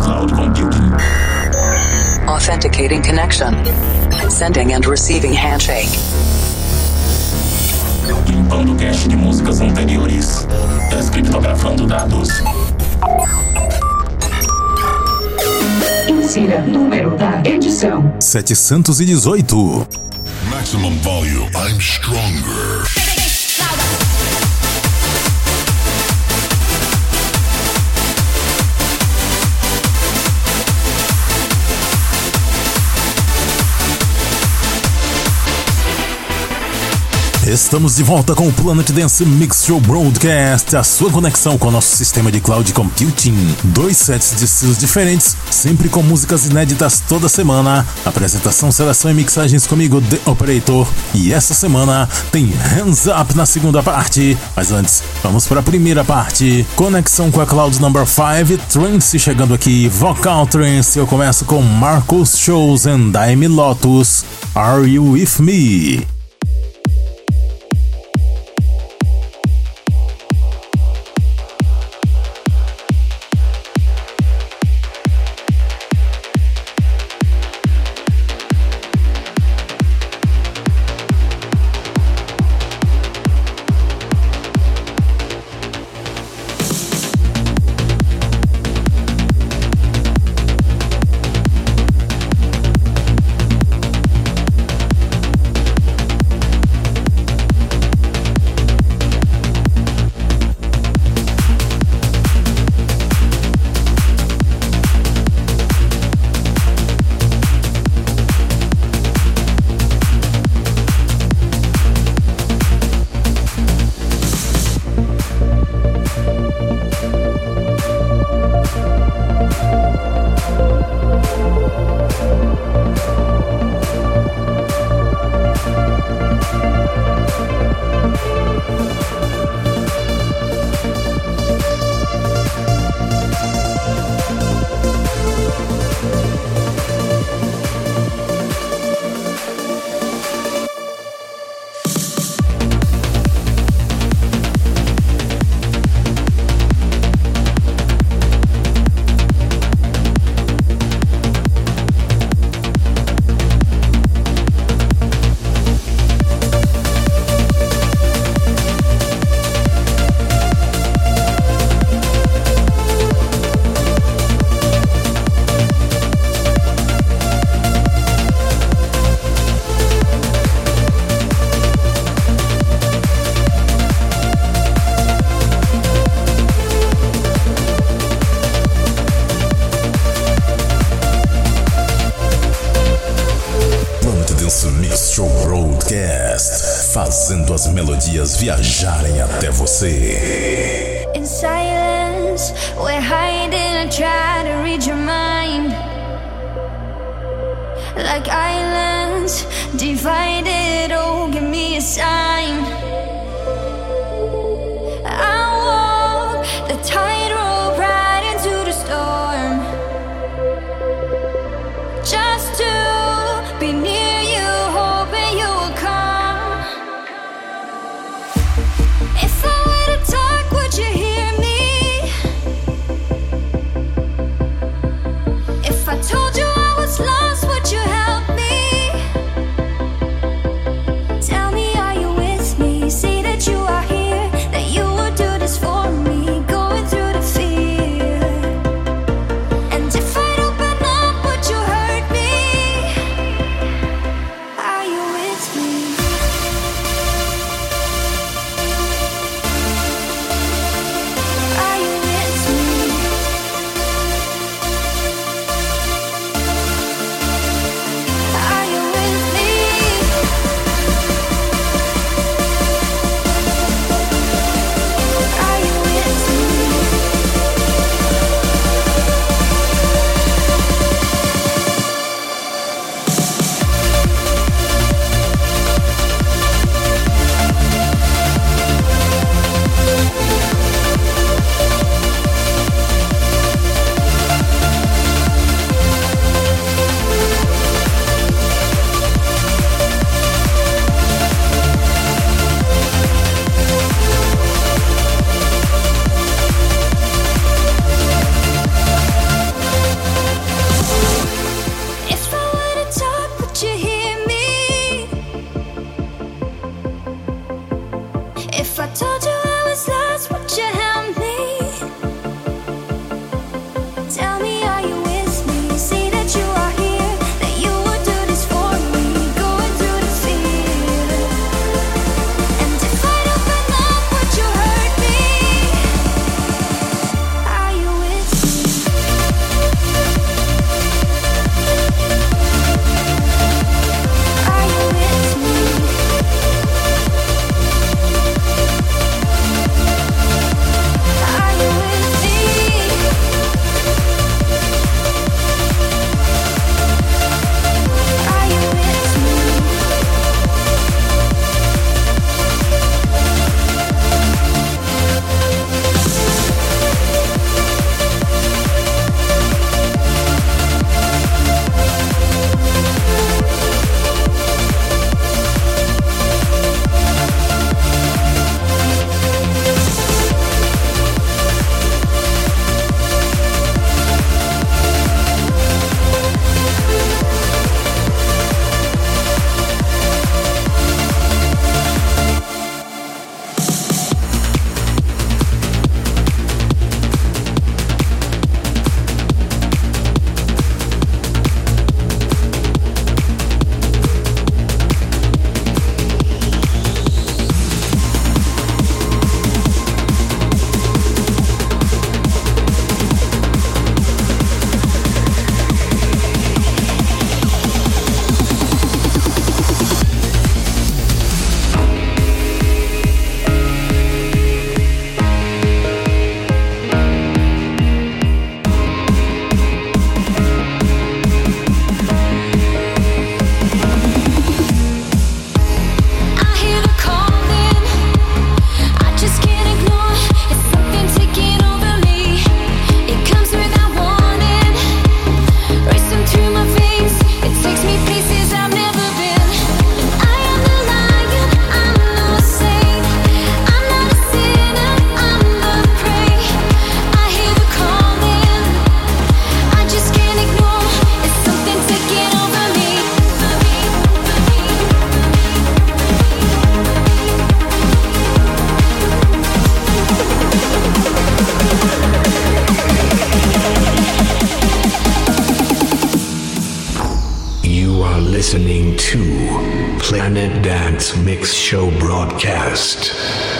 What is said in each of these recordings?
cloud computing. Authenticating connection. Sending and receiving handshake. Limpando cache de músicas anteriores. Descriptografando dados. Insira número da edição: 718. Maximum volume. I'm stronger. Estamos de volta com o Planet Dance Mix Show Broadcast, a sua conexão com o nosso sistema de cloud computing. Dois sets de estilos diferentes, sempre com músicas inéditas toda semana. Apresentação, seleção e mixagens comigo, The Operator. E essa semana tem Hands Up na segunda parte. Mas antes, vamos para a primeira parte. Conexão com a Cloud Number 5, Trance chegando aqui, Vocal Trance. Eu começo com Marcos Shows and Daime Lotus. Are You With Me? Viajarem até você.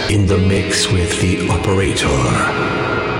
In the mix with the operator.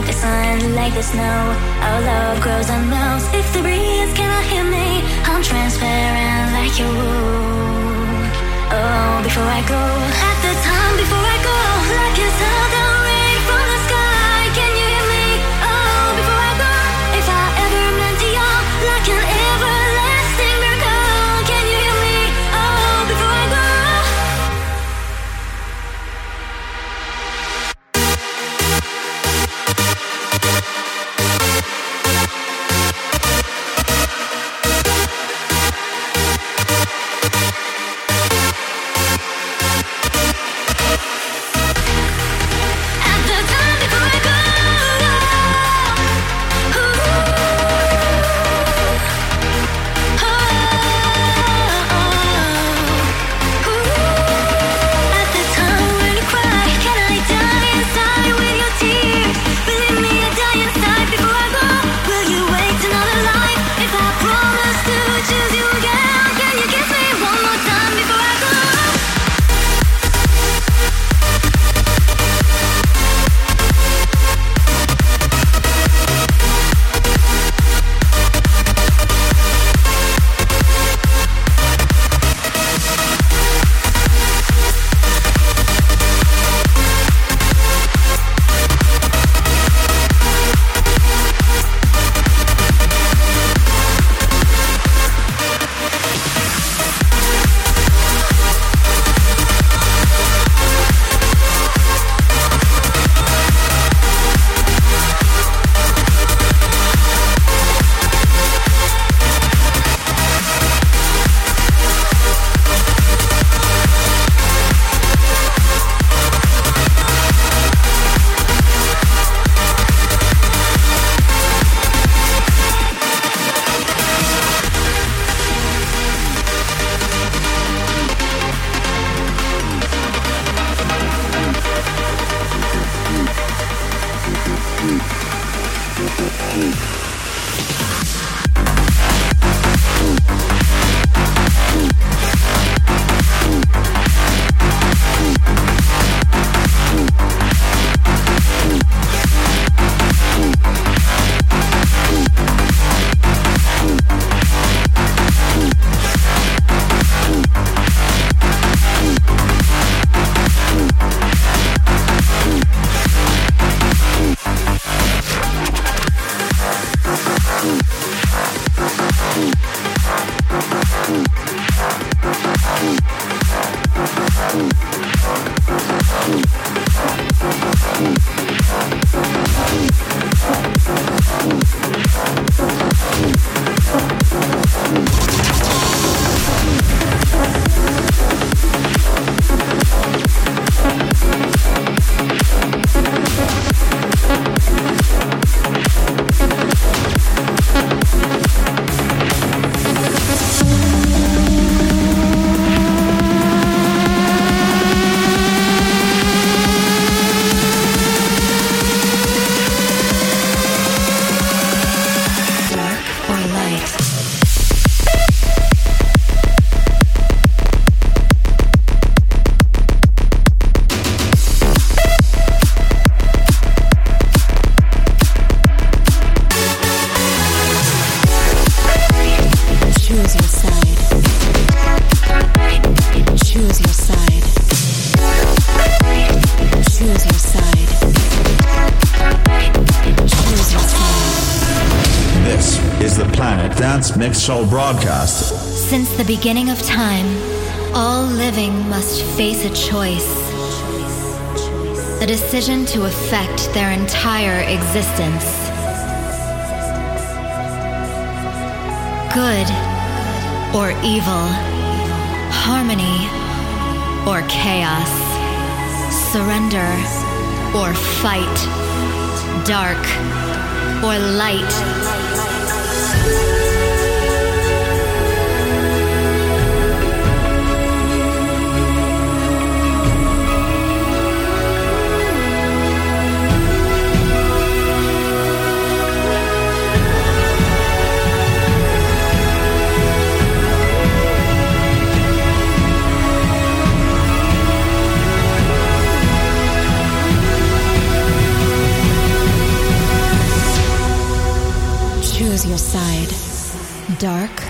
Like the sun, like the snow. Our love grows and melts. If the breeze cannot hear me, I'm transparent like you. Oh, before I go, at the time before I go, like you Show broadcast. Since the beginning of time, all living must face a choice. A decision to affect their entire existence. Good or evil. Harmony or chaos. Surrender or fight. Dark or light. Side, dark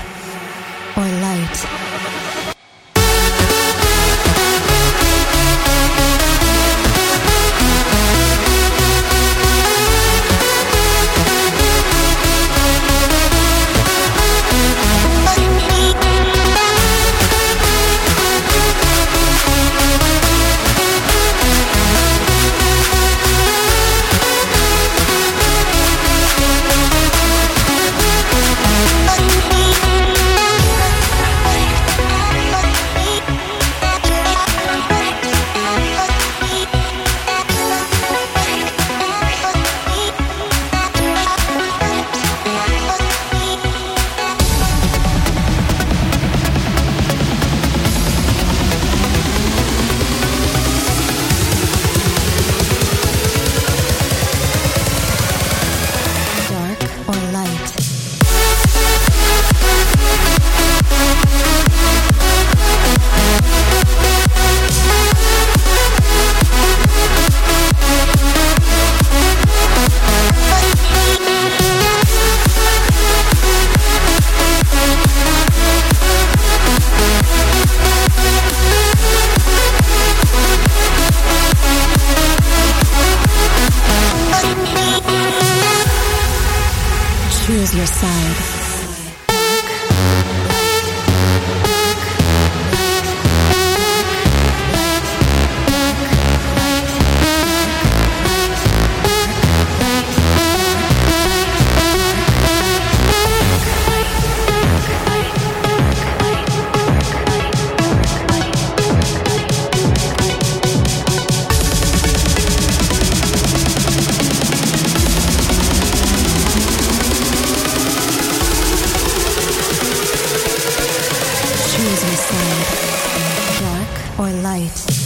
light?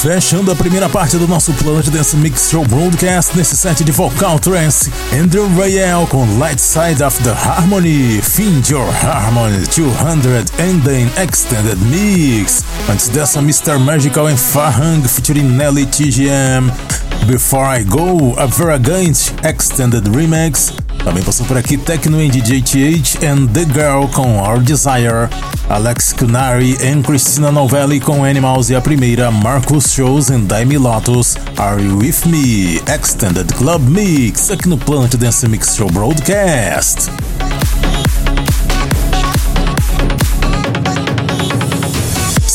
Fechando a primeira parte do nosso Planet Dance Mix Show Broadcast nesse set de vocal trance, Andrew Rayel com Light Side of the Harmony, Find Your Harmony 200 Ending Extended Mix. Antes dessa, Mr. Magical and Farhang featuring Nelly TGM. Before I Go, a Veragant Extended Remix. Também passou por aqui Tecno and DJTH and The Girl com Our Desire, Alex Kunari e Christina Novelli com Animals e a primeira Marcus Shows and Daimi Lotus, Are You With Me? Extended Club Mix aqui no Planet Dance Mix Show Broadcast.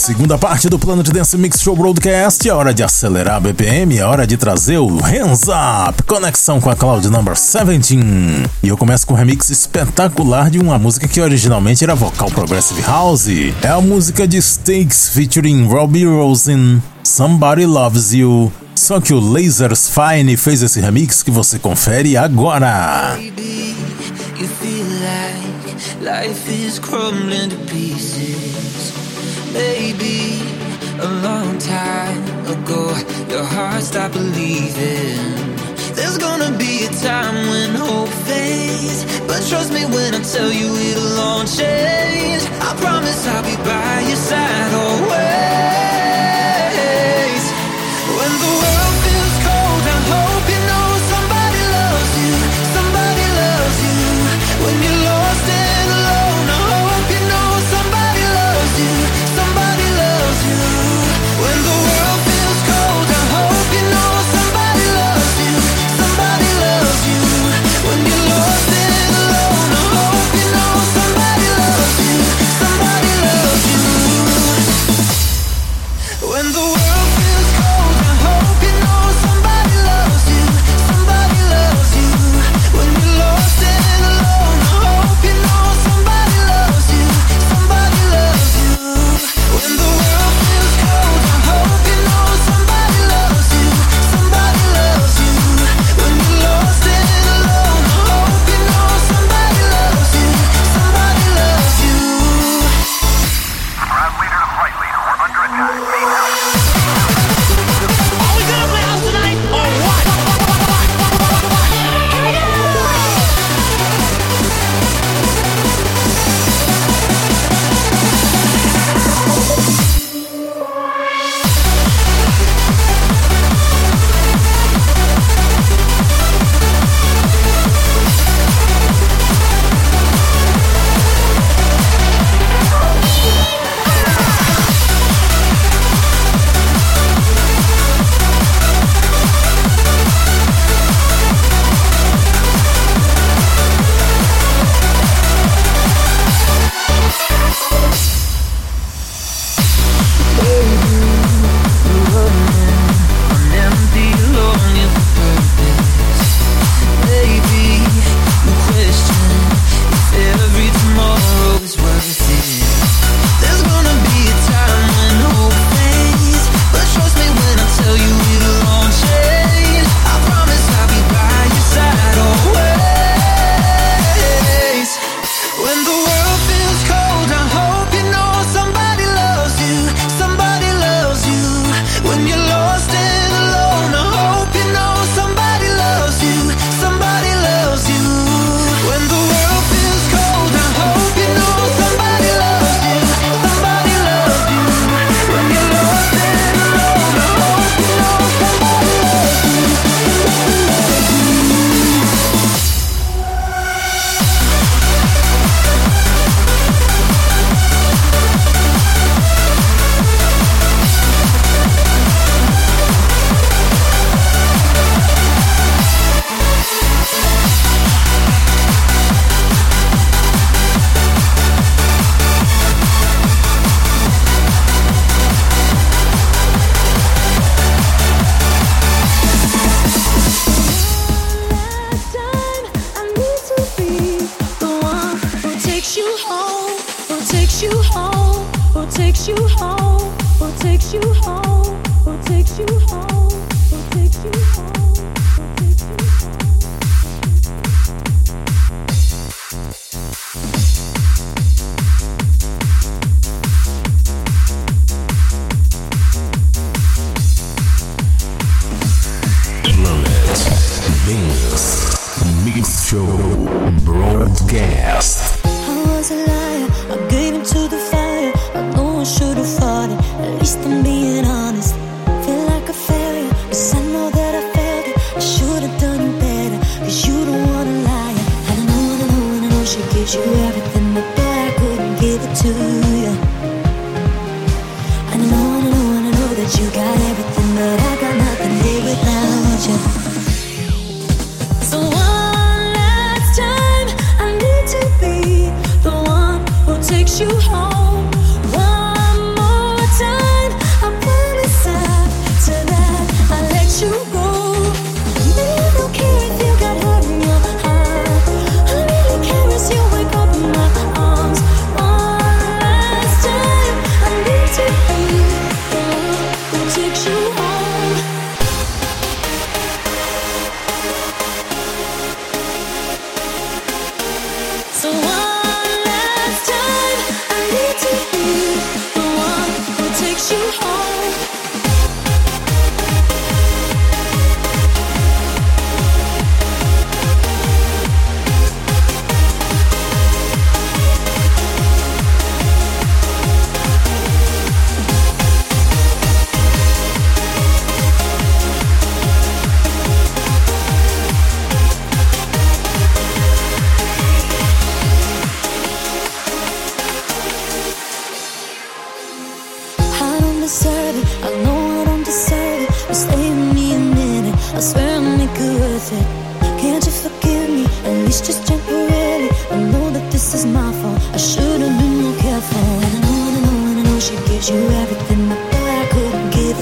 Segunda parte do Planet Dance Mix Show Broadcast. É hora de acelerar a BPM, é hora de trazer o Hands Up, conexão com a Cloud Number 17. E eu começo com um remix espetacular de uma música que originalmente era vocal Progressive House. É a música de Stakes featuring Robbie Rosen, Somebody Loves You. Só que o Lasers Fine fez esse remix que você confere agora. Baby, you feel like life is crumbling to pieces. Maybe a long time ago, your heart stopped believing. There's gonna be a time when hope fades. But trust me when I tell you it'll all change. I promise I'll be by your side always.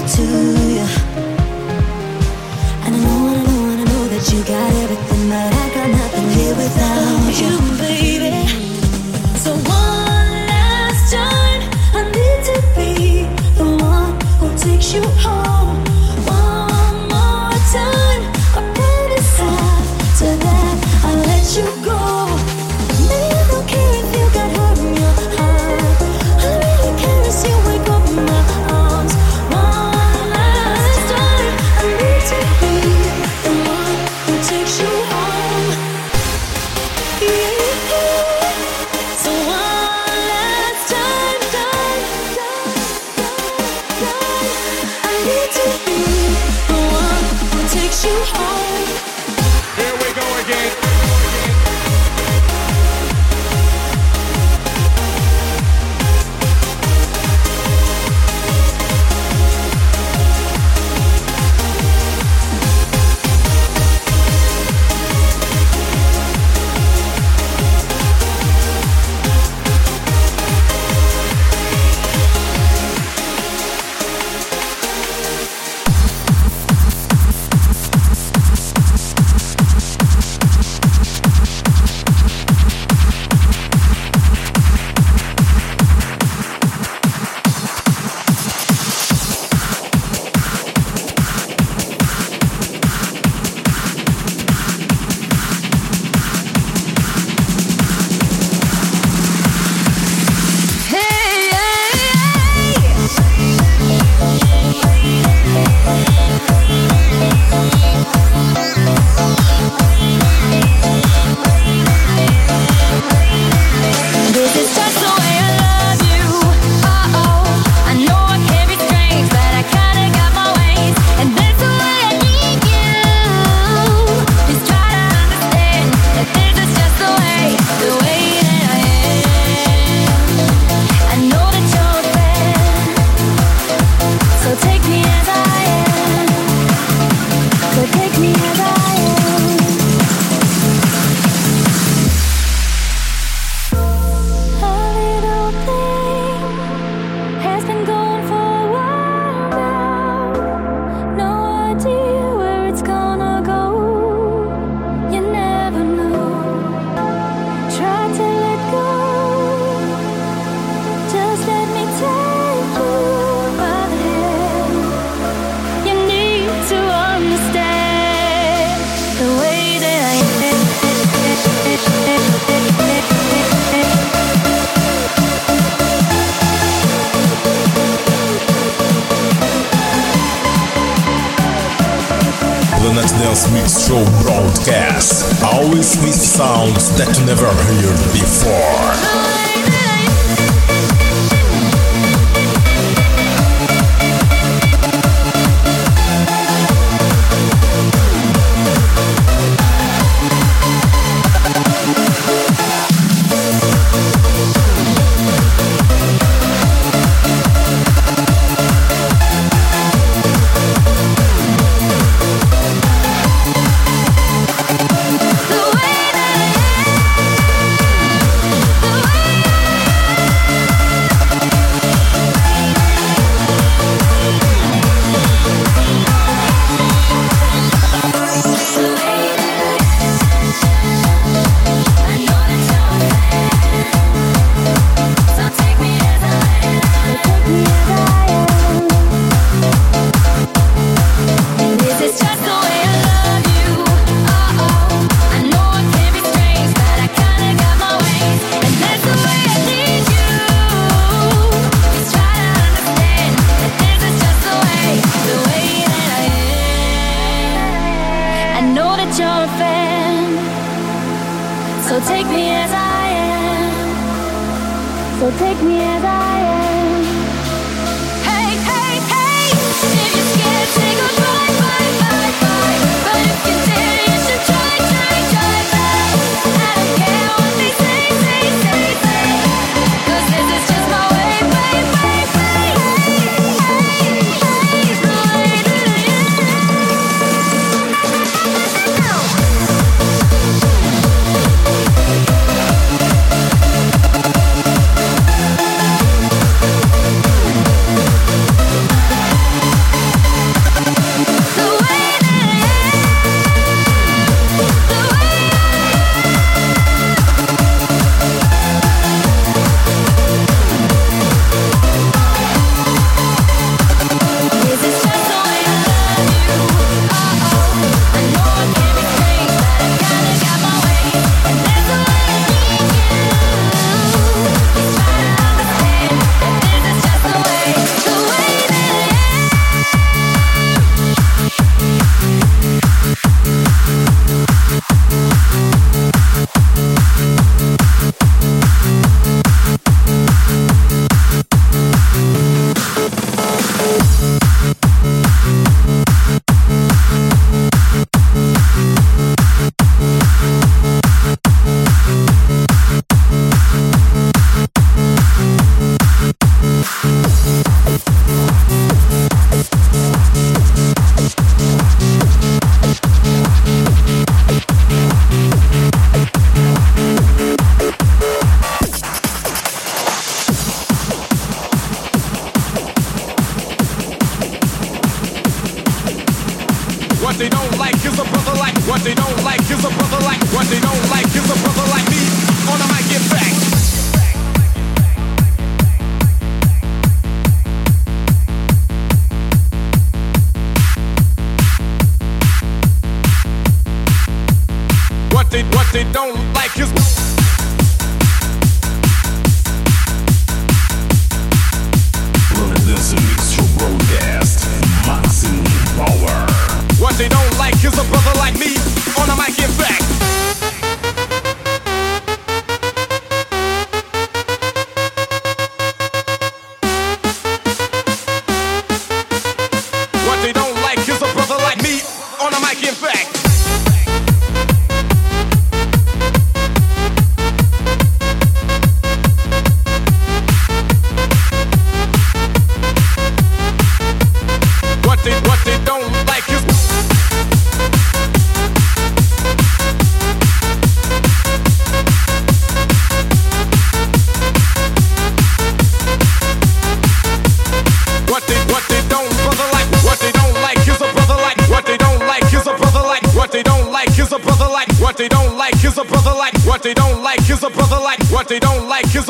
To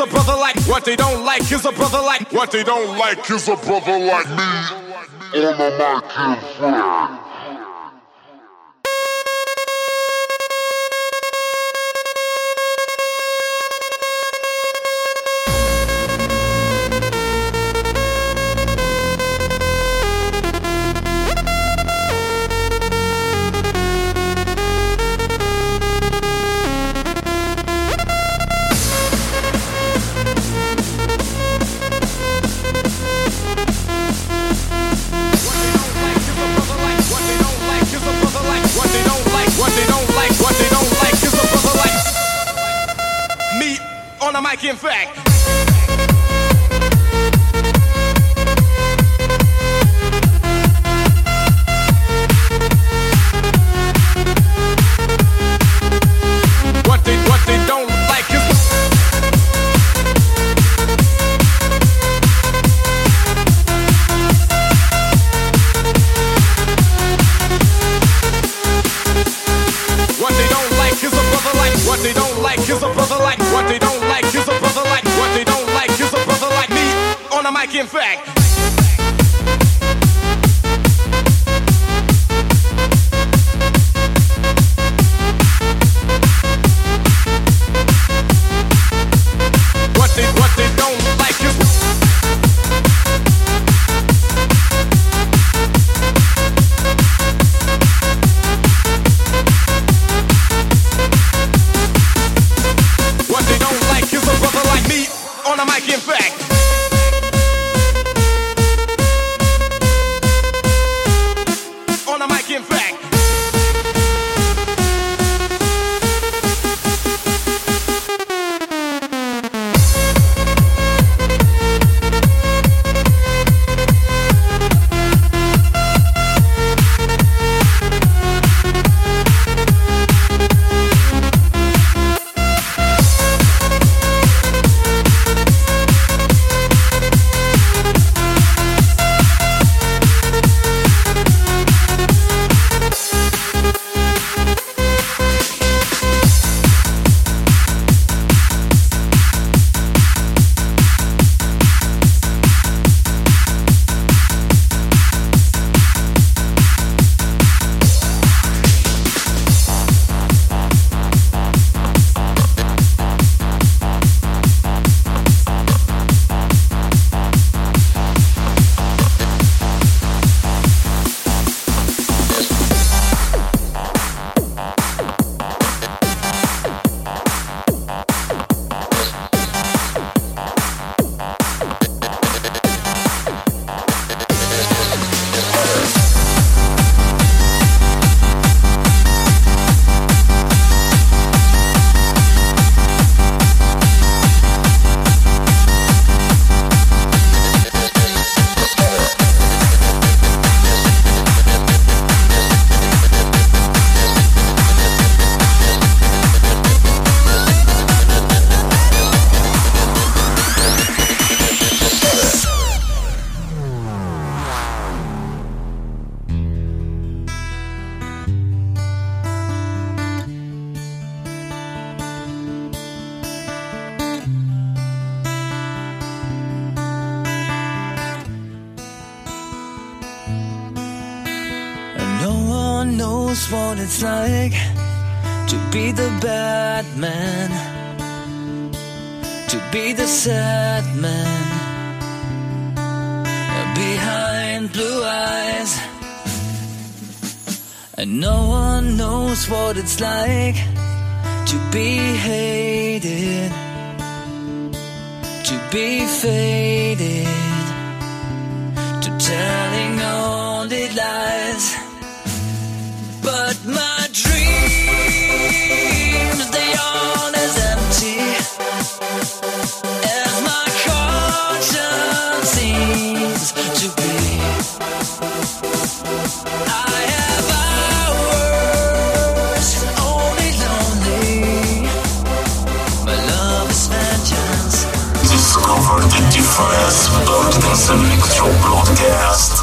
a brother like what they don't like is a brother like what they don't like is a brother like me. On the mic, in fact, man, to be the sad man behind blue eyes. And no one knows what it's like to be hated, to be faded, to telling all the lies. Fires burning in the mix broadcast.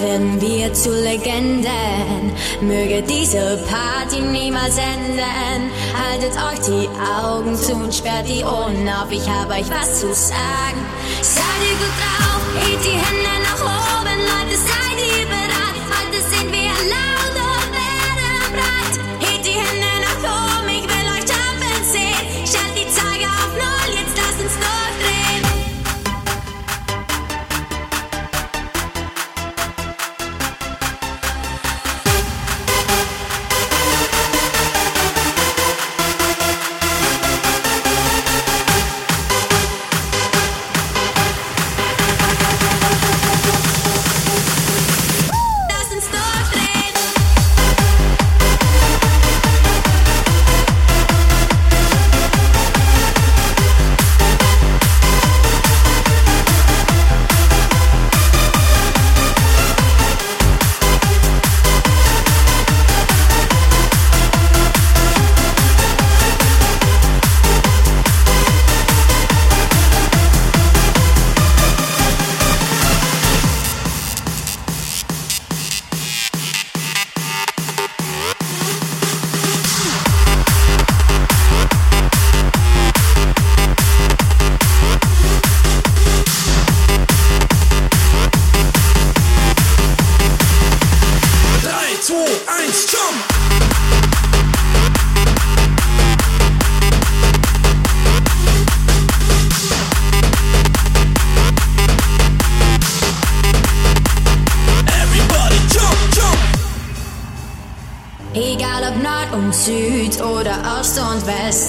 Werden wir zu Legenden. Möge diese Party niemals enden. Haltet euch die Augen zu und sperrt die Ohren auf. Ich habe euch was zu sagen. Seid ihr gut drauf, hebt die Hände nach oben, Leute, seid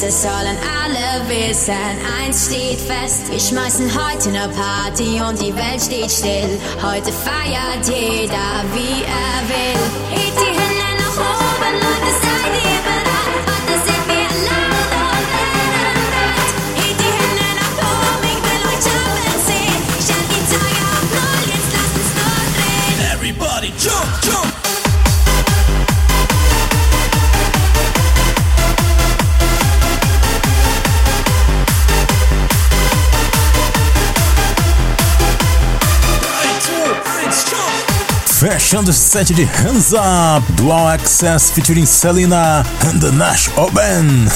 das sollen alle wissen. Eins steht fest, wir schmeißen heute eine Party und die Welt steht still. Heute feiert jeder, wie er will. I love this Fechando esse set de Hands Up, Dual Access featuring Selena and the Nash Oben.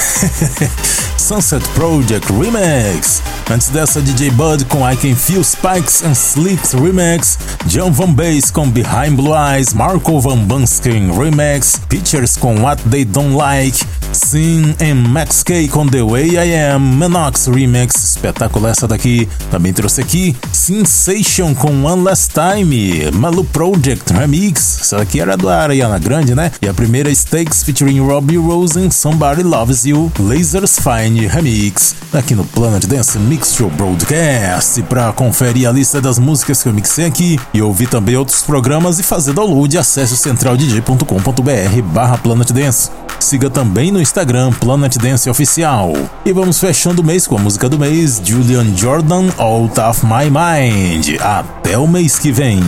Sunset Project Remix. Antes dessa, DJ Bud com I Can Feel Spikes and Slicks Remix. John Van Bass com Behind Blue Eyes. Marco Van Bunsken Remix. Pictures com What They Don't Like. Sin and Max K com The Way I Am. Menox Remix. Espetáculo essa daqui. Também trouxe aqui Sensation com One Last Time. Malu Project Remix. Essa daqui era do Ariana Grande, né? E a primeira Stakes featuring Robbie Rose and Somebody Loves You. Lasers Fine Remix. Aqui no Planet Dance Mix Show Broadcast. Pra conferir a lista das músicas que eu mixei aqui e ouvir também outros programas e fazer download, acesse centraldj.com.br barra Planet Dance. Siga também no Instagram Planet Dance Oficial. E vamos fechando o mês com a música do mês, Julian Jordan, Out of My Mind. Até o mês que vem.